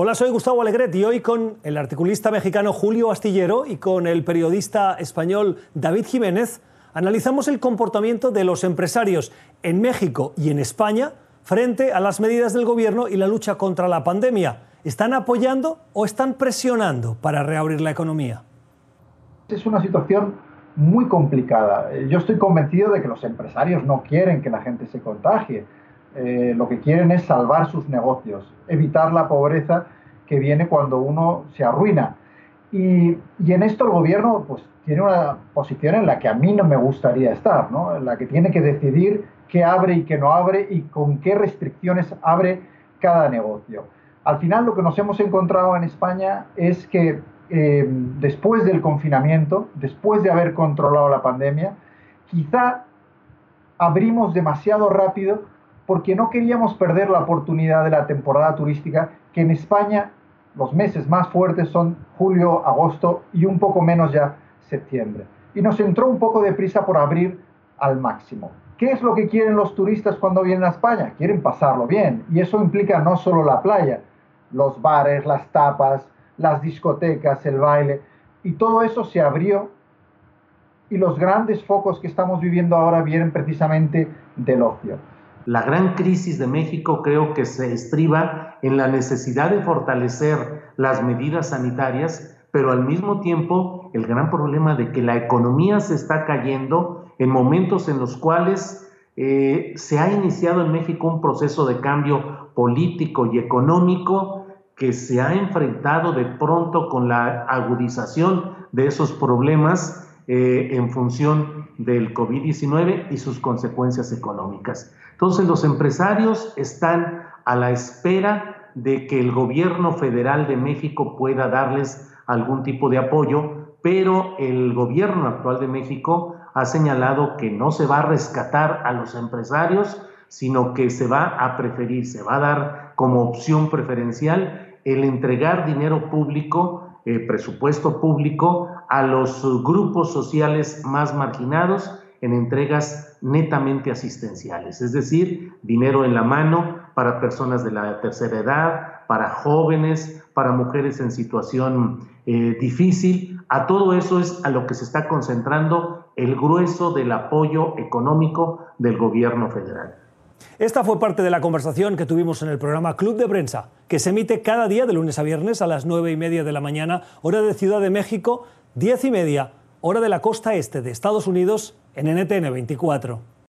Hola, soy Gustavo Alegret y hoy con el articulista mexicano Julio Astillero y con el periodista español David Jiménez analizamos el comportamiento de los empresarios en México y en España frente a las medidas del gobierno y la lucha contra la pandemia. ¿Están apoyando o están presionando para reabrir la economía? Es una situación muy complicada. Yo estoy convencido de que los empresarios no quieren que la gente se contagie eh, lo que quieren es salvar sus negocios, evitar la pobreza que viene cuando uno se arruina. Y, en esto el gobierno pues, tiene una posición en la que a mí no me gustaría estar, ¿no? en la que tiene que decidir qué abre y qué no abre y con qué restricciones abre cada negocio. Al final lo que nos hemos encontrado en España es que eh, después del confinamiento, después de haber controlado la pandemia, quizá abrimos demasiado rápido porque no queríamos perder la oportunidad de la temporada turística, que en España los meses más fuertes son julio, agosto y un poco menos ya septiembre. Y nos entró un poco de prisa por abrir al máximo. ¿Qué es lo que quieren los turistas cuando vienen a España? Quieren pasarlo bien. Y eso implica no solo la playa, los bares, las tapas, las discotecas, el baile. Y todo eso se abrió y los grandes focos que estamos viviendo ahora vienen precisamente del ocio. La gran crisis de México creo que se estriba en la necesidad de fortalecer las medidas sanitarias, pero al mismo tiempo el gran problema de que la economía se está cayendo en momentos en los cuales eh, se ha iniciado en México un proceso de cambio político y económico que se ha enfrentado de pronto con la agudización de esos problemas eh, en función del COVID-19 y sus consecuencias económicas. Entonces los empresarios están a la espera de que el gobierno federal de México pueda darles algún tipo de apoyo, pero el gobierno actual de México ha señalado que no se va a rescatar a los empresarios, sino que se va a preferir, se va a dar como opción preferencial el entregar dinero público, eh, presupuesto público a los grupos sociales más marginados en entregas netamente asistenciales, es decir, dinero en la mano para personas de la tercera edad, para jóvenes, para mujeres en situación eh, difícil. A todo eso es a lo que se está concentrando el grueso del apoyo económico del gobierno federal. Esta fue parte de la conversación que tuvimos en el programa Club de Prensa, que se emite cada día de lunes a viernes a las nueve y media de la mañana, hora de Ciudad de México, diez y media hora de la costa este de Estados Unidos en NTN 24.